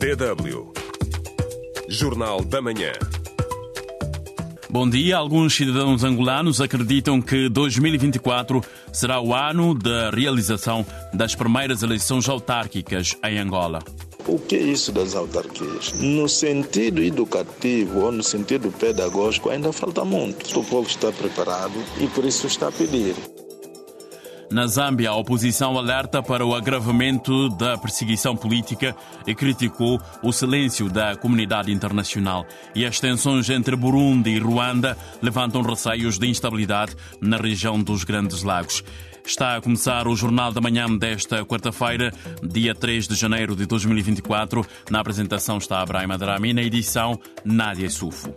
DW. Jornal da Manhã. Bom dia. Alguns cidadãos angolanos acreditam que 2024 será o ano da realização das primeiras eleições autárquicas em Angola. O que é isso das autarquias? No sentido educativo ou no sentido pedagógico, ainda falta muito. O povo está preparado e por isso está a pedir. Na Zâmbia, a oposição alerta para o agravamento da perseguição política e criticou o silêncio da comunidade internacional. E as tensões entre Burundi e Ruanda levantam receios de instabilidade na região dos Grandes Lagos. Está a começar o Jornal da Manhã desta quarta-feira, dia 3 de janeiro de 2024. Na apresentação está Abraham Adrami, na edição Nádia Sufo.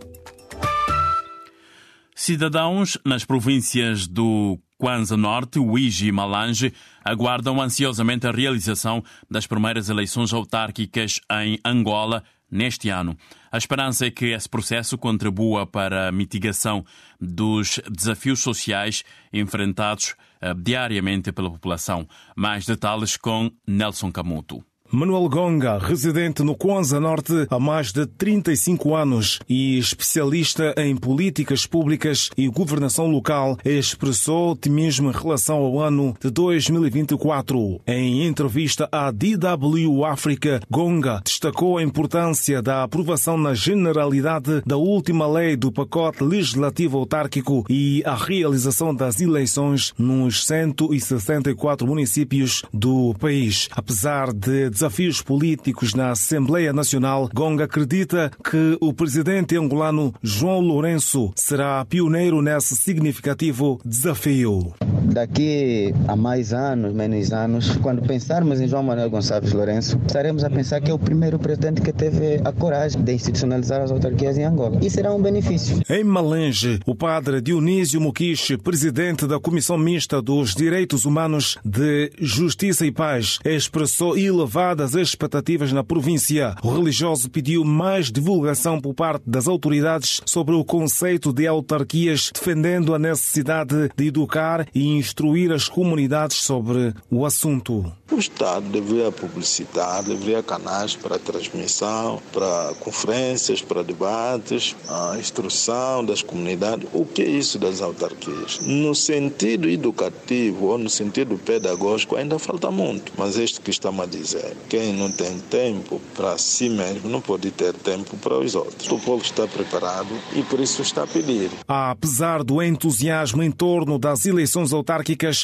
Cidadãos nas províncias do Kwanza Norte, Uiji e Malange aguardam ansiosamente a realização das primeiras eleições autárquicas em Angola neste ano. A esperança é que esse processo contribua para a mitigação dos desafios sociais enfrentados uh, diariamente pela população. Mais detalhes com Nelson Camuto. Manuel Gonga, residente no Kwanza Norte há mais de 35 anos e especialista em políticas públicas e governação local, expressou otimismo em relação ao ano de 2024. Em entrevista à DW África, Gonga destacou a importância da aprovação na generalidade da última lei do pacote legislativo autárquico e a realização das eleições nos 164 municípios do país. Apesar de desafios políticos na Assembleia Nacional, Gonga acredita que o presidente angolano João Lourenço será pioneiro nesse significativo desafio. Daqui a mais anos, menos anos, quando pensarmos em João Manuel Gonçalves Lourenço, estaremos a pensar que é o primeiro presidente que teve a coragem de institucionalizar as autarquias em Angola. E será um benefício. Em Malange, o padre Dionísio Muquiche, presidente da Comissão Mista dos Direitos Humanos de Justiça e Paz, expressou elevada das expectativas na província. O religioso pediu mais divulgação por parte das autoridades sobre o conceito de autarquias, defendendo a necessidade de educar e instruir as comunidades sobre o assunto. O Estado deveria publicitar, deveria canais para transmissão, para conferências, para debates, a instrução das comunidades. O que é isso das autarquias? No sentido educativo ou no sentido pedagógico ainda falta muito, mas este que estamos a dizer, quem não tem tempo para si mesmo não pode ter tempo para os outros. O povo está preparado e por isso está a pedir. Apesar do entusiasmo em torno das eleições autárquicas,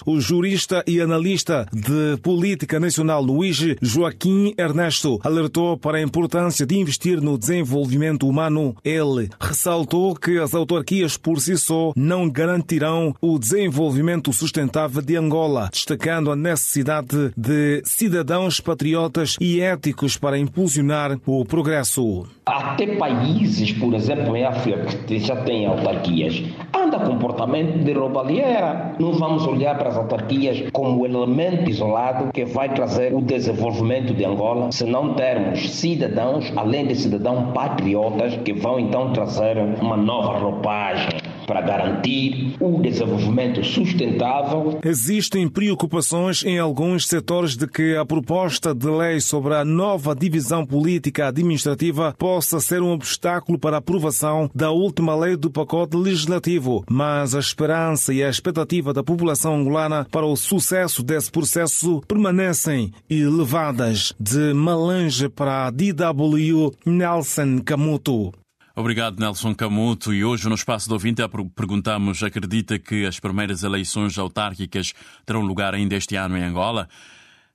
o jurista e analista de política nacional Luís Joaquim Ernesto alertou para a importância de investir no desenvolvimento humano. Ele ressaltou que as autarquias por si só não garantirão o desenvolvimento sustentável de Angola, destacando a necessidade de cidadãos patriotas e éticos para impulsionar o progresso. Até países, por exemplo, em África, que já têm autarquias, anda comportamento de roubalheira. Não vamos olhar para as autarquias como elemento isolado que vai trazer o desenvolvimento de Angola, se não termos cidadãos, além de cidadãos patriotas, que vão então trazer uma nova roupagem para garantir o desenvolvimento sustentável. Existem preocupações em alguns setores de que a proposta de lei sobre a nova divisão política administrativa possa ser um obstáculo para a aprovação da última lei do pacote legislativo, mas a esperança e a expectativa da população angolana para o sucesso desse processo permanecem elevadas. De Malange para a DW, Nelson Camuto. Obrigado, Nelson Camuto. E hoje, no Espaço do Ouvinte, perguntamos: acredita que as primeiras eleições autárquicas terão lugar ainda este ano em Angola?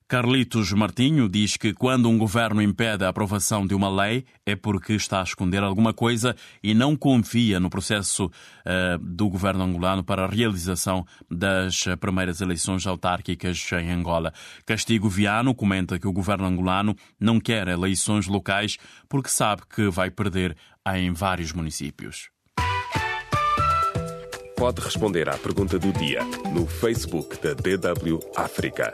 Carlitos Martinho diz que quando um governo impede a aprovação de uma lei é porque está a esconder alguma coisa e não confia no processo uh, do governo angolano para a realização das primeiras eleições autárquicas em Angola. Castigo Viano comenta que o governo angolano não quer eleições locais porque sabe que vai perder em vários municípios. Pode responder à pergunta do dia no Facebook da DW África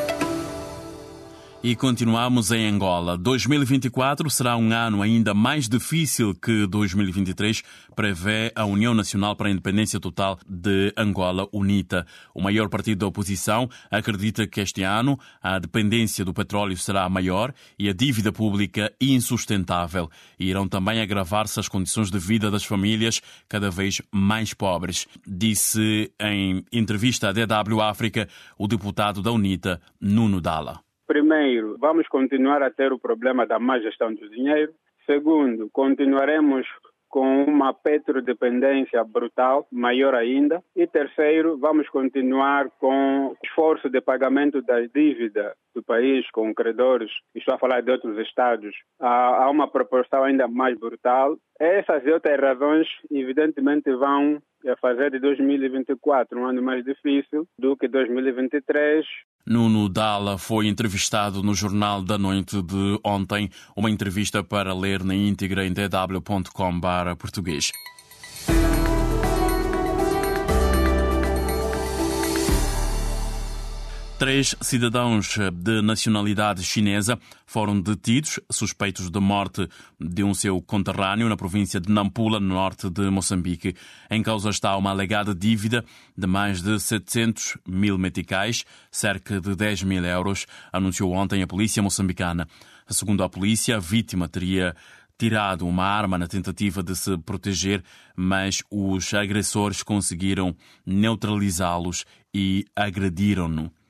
E continuamos em Angola. 2024 será um ano ainda mais difícil que 2023, prevê a União Nacional para a Independência Total de Angola, UNITA. O maior partido da oposição acredita que este ano a dependência do petróleo será maior e a dívida pública insustentável. E irão também agravar-se as condições de vida das famílias cada vez mais pobres, disse em entrevista à DW África o deputado da UNITA, Nuno Dalla. Primeiro, vamos continuar a ter o problema da má gestão do dinheiro. Segundo, continuaremos com uma petrodependência brutal, maior ainda. E terceiro, vamos continuar com esforço de pagamento da dívida do país com credores, estou a falar de outros estados, há, uma proporção ainda mais brutal. Essas e outras razões, evidentemente, vão fazer de 2024 um ano mais difícil do que 2023. Nuno Dalla foi entrevistado no Jornal da Noite de ontem, uma entrevista para ler na íntegra em dw.com/português. Três cidadãos de nacionalidade chinesa foram detidos, suspeitos de morte de um seu conterrâneo na província de Nampula, no norte de Moçambique. Em causa está uma alegada dívida de mais de 700 mil meticais, cerca de 10 mil euros, anunciou ontem a polícia moçambicana. Segundo a polícia, a vítima teria tirado uma arma na tentativa de se proteger, mas os agressores conseguiram neutralizá-los e agrediram-no.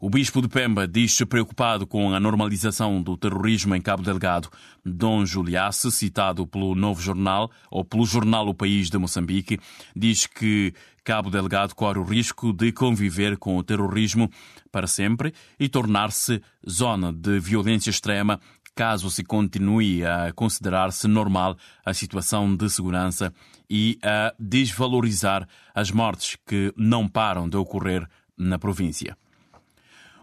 O bispo de Pemba diz-se preocupado com a normalização do terrorismo em Cabo Delgado. Dom Juliace, citado pelo Novo Jornal, ou pelo jornal O País de Moçambique, diz que Cabo Delgado corre o risco de conviver com o terrorismo para sempre e tornar-se zona de violência extrema caso se continue a considerar-se normal a situação de segurança e a desvalorizar as mortes que não param de ocorrer na província.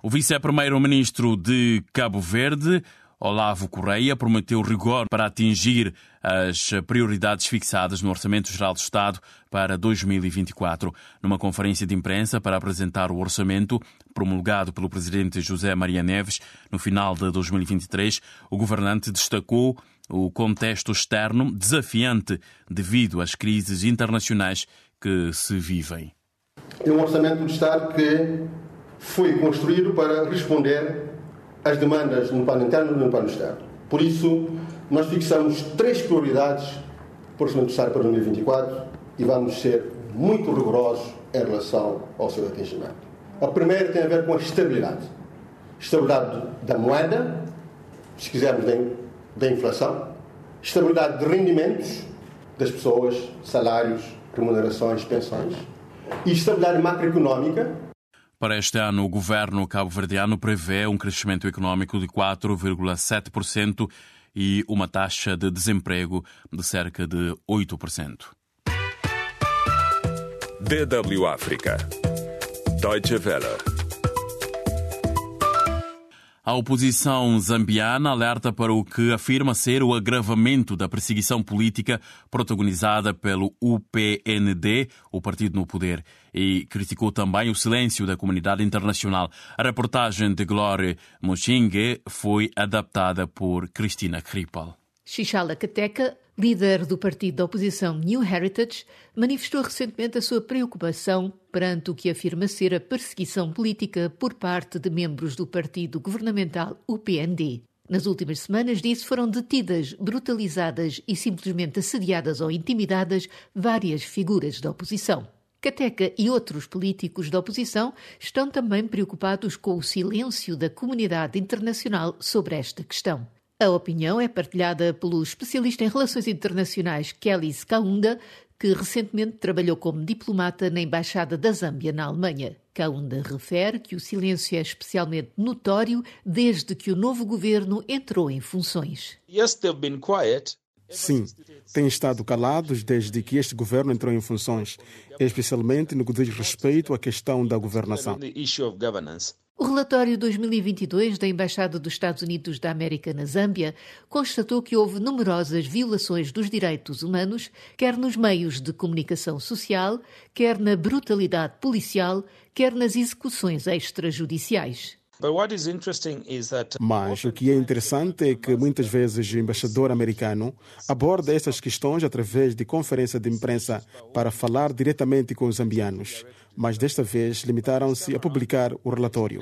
O vice-primeiro-ministro de Cabo Verde, Olavo Correia, prometeu rigor para atingir as prioridades fixadas no Orçamento Geral do Estado para 2024. Numa conferência de imprensa para apresentar o orçamento promulgado pelo presidente José Maria Neves no final de 2023, o governante destacou o contexto externo desafiante devido às crises internacionais que se vivem. É um orçamento do Estado que foi construído para responder às demandas no plano interno e no plano externo. Por isso, nós fixamos três prioridades para o Orçamento do Estado para 2024 e vamos ser muito rigorosos em relação ao seu atingimento. A primeira tem a ver com a estabilidade. Estabilidade da moeda, se quisermos, da inflação, estabilidade de rendimentos das pessoas, salários, remunerações, pensões, e estabilidade macroeconómica, para este ano, o governo cabo-verdiano prevê um crescimento econômico de 4,7% e uma taxa de desemprego de cerca de 8%. DW África. Deutsche Welle. A oposição zambiana alerta para o que afirma ser o agravamento da perseguição política protagonizada pelo UPND, o partido no poder, e criticou também o silêncio da comunidade internacional. A reportagem de Glória Mochingue foi adaptada por Cristina Krippel. Xixala Cateca, líder do partido da oposição New Heritage, manifestou recentemente a sua preocupação perante o que afirma ser a perseguição política por parte de membros do partido governamental UPND. Nas últimas semanas, disse, foram detidas, brutalizadas e simplesmente assediadas ou intimidadas várias figuras da oposição. Cateca e outros políticos da oposição estão também preocupados com o silêncio da comunidade internacional sobre esta questão. A opinião é partilhada pelo especialista em relações internacionais Kelly Skaunda, que recentemente trabalhou como diplomata na Embaixada da Zâmbia na Alemanha. Kaunda refere que o silêncio é especialmente notório desde que o novo governo entrou em funções. Sim, têm estado calados desde que este governo entrou em funções, especialmente no que diz respeito à questão da governação. O relatório 2022 da Embaixada dos Estados Unidos da América na Zâmbia constatou que houve numerosas violações dos direitos humanos, quer nos meios de comunicação social, quer na brutalidade policial, quer nas execuções extrajudiciais. Mas o que é interessante é que muitas vezes o embaixador americano aborda estas questões através de conferência de imprensa para falar diretamente com os zambianos. Mas desta vez limitaram-se a publicar o relatório.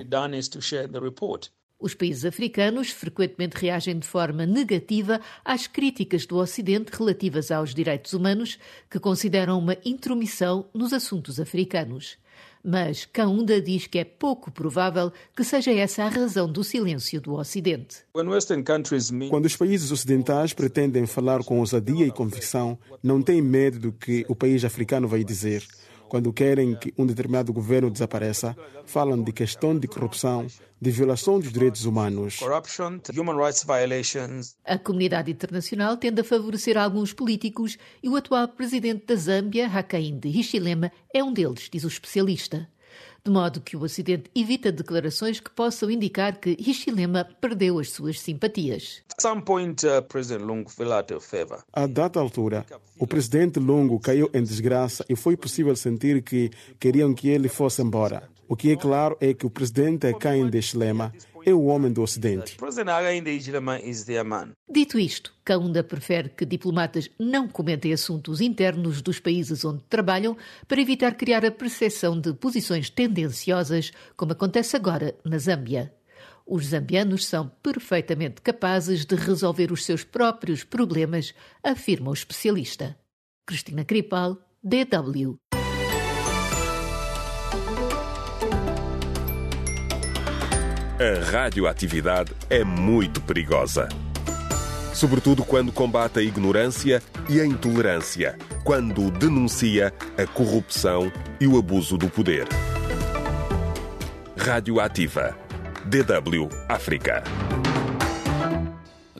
Os países africanos frequentemente reagem de forma negativa às críticas do Ocidente relativas aos direitos humanos, que consideram uma intromissão nos assuntos africanos. Mas Kaunda diz que é pouco provável que seja essa a razão do silêncio do Ocidente. Quando os países ocidentais pretendem falar com ousadia e convicção, não têm medo do que o país africano vai dizer. Quando querem que um determinado governo desapareça, falam de questão de corrupção, de violação dos direitos humanos. A comunidade internacional tende a favorecer alguns políticos e o atual presidente da Zâmbia, Hakainde Hichilema, é um deles, diz o especialista de modo que o Ocidente evita declarações que possam indicar que Hichilema perdeu as suas simpatias. Uh, a dada altura, o presidente Lungu caiu em desgraça e foi possível sentir que queriam que ele fosse embora. O que é claro é que o presidente Hakainde Hichilema é o homem do Ocidente. Dito isto, Kaunda prefere que diplomatas não comentem assuntos internos dos países onde trabalham para evitar criar a percepção de posições tendenciosas, como acontece agora na Zâmbia. Os zambianos são perfeitamente capazes de resolver os seus próprios problemas, afirma o especialista. Cristina Cripal, DW. A radioatividade é muito perigosa. Sobretudo quando combate a ignorância e a intolerância, quando denuncia a corrupção e o abuso do poder. Radioativa. DW África.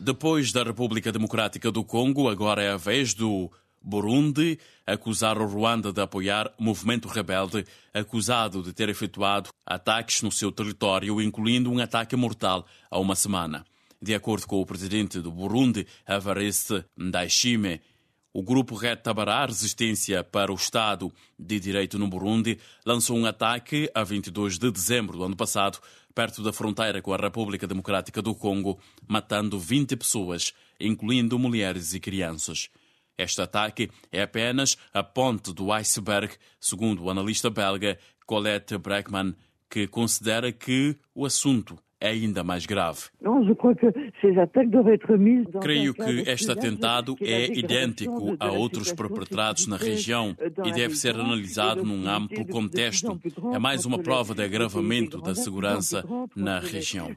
Depois da República Democrática do Congo, agora é a vez do Burundi acusar o Ruanda de apoiar movimento rebelde acusado de ter efetuado ataques no seu território, incluindo um ataque mortal há uma semana. De acordo com o presidente do Burundi, Evariste Ndayishimiye, o grupo Red Tabará, Resistência para o Estado de Direito no Burundi, lançou um ataque a 22 de dezembro do ano passado, perto da fronteira com a República Democrática do Congo, matando 20 pessoas, incluindo mulheres e crianças. Este ataque é apenas a ponte do iceberg, segundo o analista belga Colette Breckman, que considera que o assunto é ainda mais grave. Creio que este atentado é idêntico a outros perpetrados na região e deve ser analisado num amplo contexto. É mais uma prova de agravamento da segurança na região.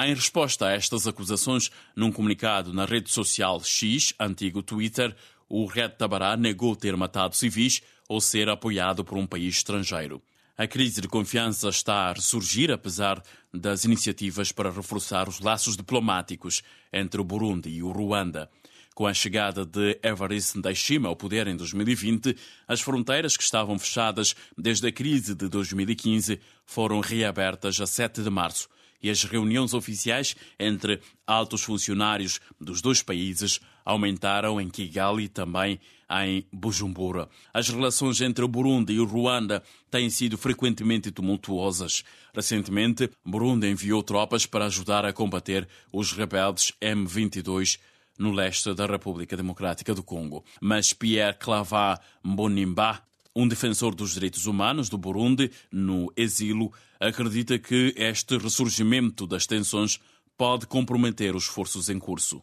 Em resposta a estas acusações, num comunicado na rede social X, antigo Twitter, o Red Tabará negou ter matado civis ou ser apoiado por um país estrangeiro. A crise de confiança está a ressurgir, apesar das iniciativas para reforçar os laços diplomáticos entre o Burundi e o Ruanda. Com a chegada de Evariste Ndayishimiye ao poder em 2020, as fronteiras que estavam fechadas desde a crise de 2015 foram reabertas a 7 de março e as reuniões oficiais entre altos funcionários dos dois países aumentaram em Kigali e também em Bujumbura. As relações entre o Burundi e o Ruanda têm sido frequentemente tumultuosas. Recentemente, Burundi enviou tropas para ajudar a combater os rebeldes M22 no leste da República Democrática do Congo. Mas Pierre Clavat Mbonimba, um defensor dos direitos humanos do Burundi no exílio, acredita que este ressurgimento das tensões pode comprometer os esforços em curso.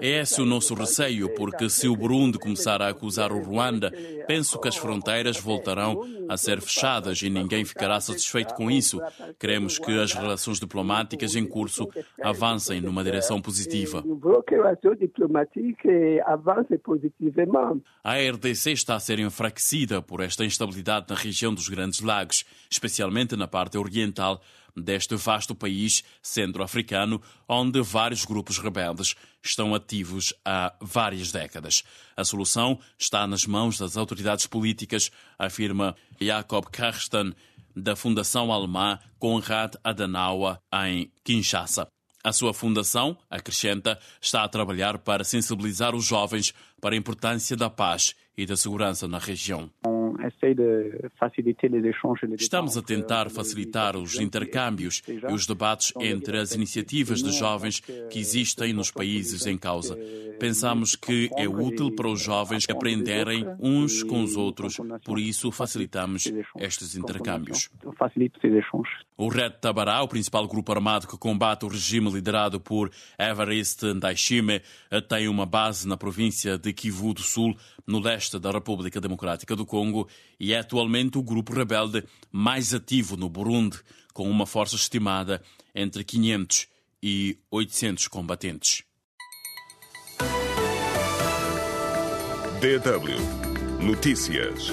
É esse o nosso receio, porque se o Burundi começar a acusar o Ruanda, penso que as fronteiras voltarão a ser fechadas e ninguém ficará satisfeito com isso. Queremos que as relações diplomáticas em curso avancem numa direção positiva. A RDC está a ser enfraquecida por esta instabilidade na região dos Grandes Lagos, especialmente na parte oriental deste vasto país centro-africano, onde vários grupos rebeldes estão ativos há várias décadas. A solução está nas mãos das autoridades políticas, afirma Jacob Karsten, da Fundação Alemã Konrad Adenauer, em Kinshasa. A sua fundação, acrescenta, está a trabalhar para sensibilizar os jovens para a importância da paz e da segurança na região. Estamos a tentar facilitar os intercâmbios e os debates entre as iniciativas de jovens que existem nos países em causa. Pensamos que é útil para os jovens aprenderem uns com os outros, por isso facilitamos estes intercâmbios. O Red Tabará, o principal grupo armado que combate o regime liderado por Evariste Ndayishimiye, tem uma base na província de Kivu do Sul, no leste da República Democrática do Congo, e é atualmente o grupo rebelde mais ativo no Burundi, com uma força estimada entre 500 e 800 combatentes. DW Notícias.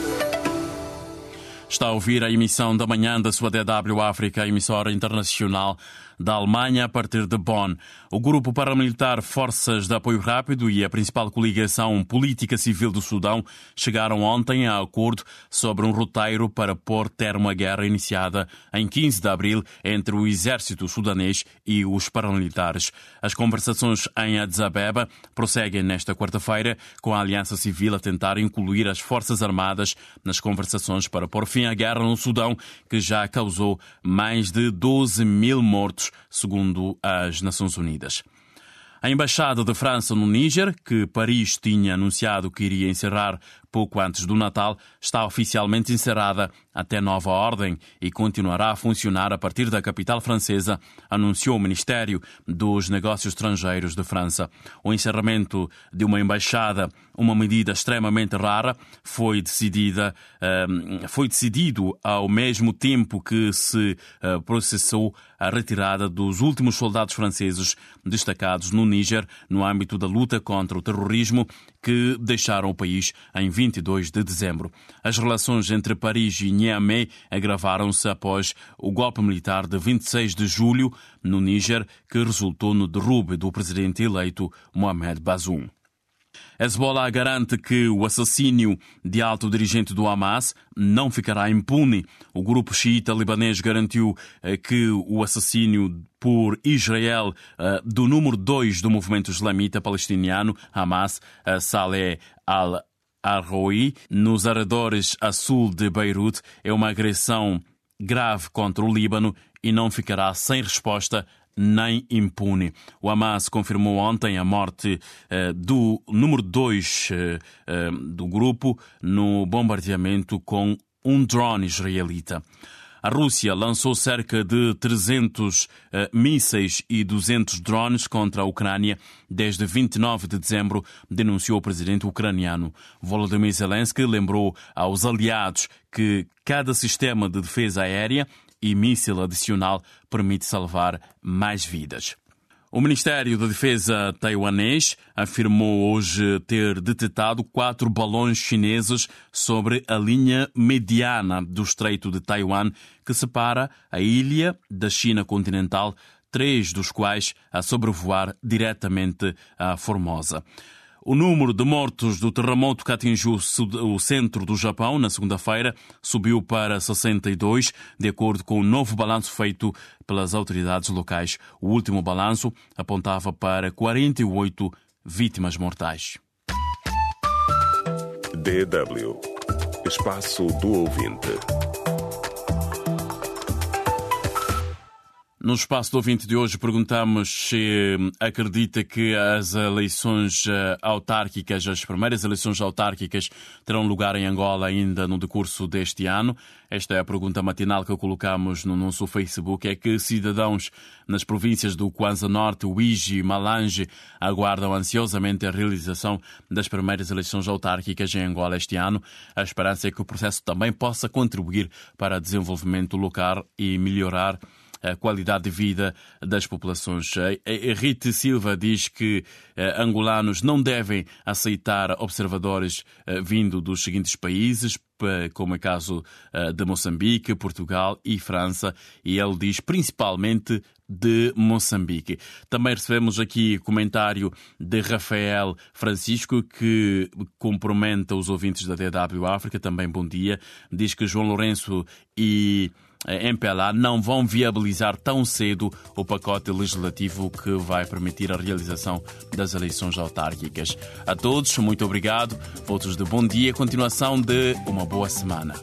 Está a ouvir a emissão da manhã da sua DW África, emissora internacional da Alemanha a partir de Bonn. O grupo paramilitar Forças de Apoio Rápido e a principal coligação política civil do Sudão chegaram ontem a acordo sobre um roteiro para pôr termo à guerra iniciada em 15 de abril entre o exército sudanês e os paramilitares. As conversações em Addis Abeba prosseguem nesta quarta-feira, com a Aliança Civil a tentar incluir as Forças Armadas nas conversações para pôr fim à guerra no Sudão, que já causou mais de 12 mil mortos segundo as Nações Unidas. A Embaixada de França no Níger, que Paris tinha anunciado que iria encerrar pouco antes do Natal, está oficialmente encerrada até nova ordem e continuará a funcionar a partir da capital francesa, anunciou o Ministério dos Negócios Estrangeiros de França. O encerramento de uma embaixada, uma medida extremamente rara, foi decidida, ehm, foi decidido ao mesmo tempo que se eh, processou a retirada dos últimos soldados franceses destacados no Níger no âmbito da luta contra o terrorismo que deixaram o país em 22 de dezembro. As relações entre Paris e Niamey agravaram-se após o golpe militar de 26 de julho no Níger, que resultou no derrube do presidente eleito Mohamed Bazoum. Hezbollah garante que o assassínio de alto dirigente do Hamas não ficará impune. O grupo xiita libanês garantiu eh, que o assassínio por Israel eh, do número 2 do movimento islamita palestiniano, Hamas, eh, Saleh al Arroui, nos arredores a sul de Beirute, é uma agressão grave contra o Líbano e não ficará sem resposta nem impune. O Hamas confirmou ontem a morte eh, do número 2 eh, eh, do grupo no bombardeamento com um drone israelita. A Rússia lançou cerca de 300 mísseis e 200 drones contra a Ucrânia desde 29 de dezembro, denunciou o presidente ucraniano. Volodymyr Zelensky lembrou aos aliados que cada sistema de defesa aérea e míssil adicional permite salvar mais vidas. O Ministério da Defesa taiwanês afirmou hoje ter detectado quatro balões chineses sobre a linha mediana do Estreito de Taiwan, que separa a ilha da China continental, três dos quais a sobrevoar diretamente a Formosa. O número de mortos do terremoto que atingiu o centro do Japão na segunda-feira subiu para 62, de acordo com o um novo balanço feito pelas autoridades locais. O último balanço apontava para 48 vítimas mortais. DW Espaço do Ouvinte. No espaço do ouvinte de hoje perguntamos se hum, acredita que as eleições eh, autárquicas, as primeiras eleições autárquicas, terão lugar em Angola ainda no decurso deste ano. Esta é a pergunta matinal que colocamos no nosso Facebook. É que cidadãos nas províncias do Kwanza Norte, Uiji e Malange aguardam ansiosamente a realização das primeiras eleições autárquicas em Angola este ano. A esperança é que o processo também possa contribuir para o desenvolvimento local e melhorar a qualidade de vida das populações. Rite Silva diz que eh, angolanos não devem aceitar observadores eh, vindo dos seguintes países, como é caso eh, de Moçambique, Portugal e França, e ele diz principalmente de Moçambique. Também recebemos aqui comentário de Rafael Francisco, que cumprimenta os ouvintes da DW África. Também bom dia. Diz que João Lourenço e MPLA não vão viabilizar tão cedo o pacote legislativo que vai permitir a realização das eleições autárquicas. A todos, muito obrigado. Votos de bom dia, continuação de uma boa semana.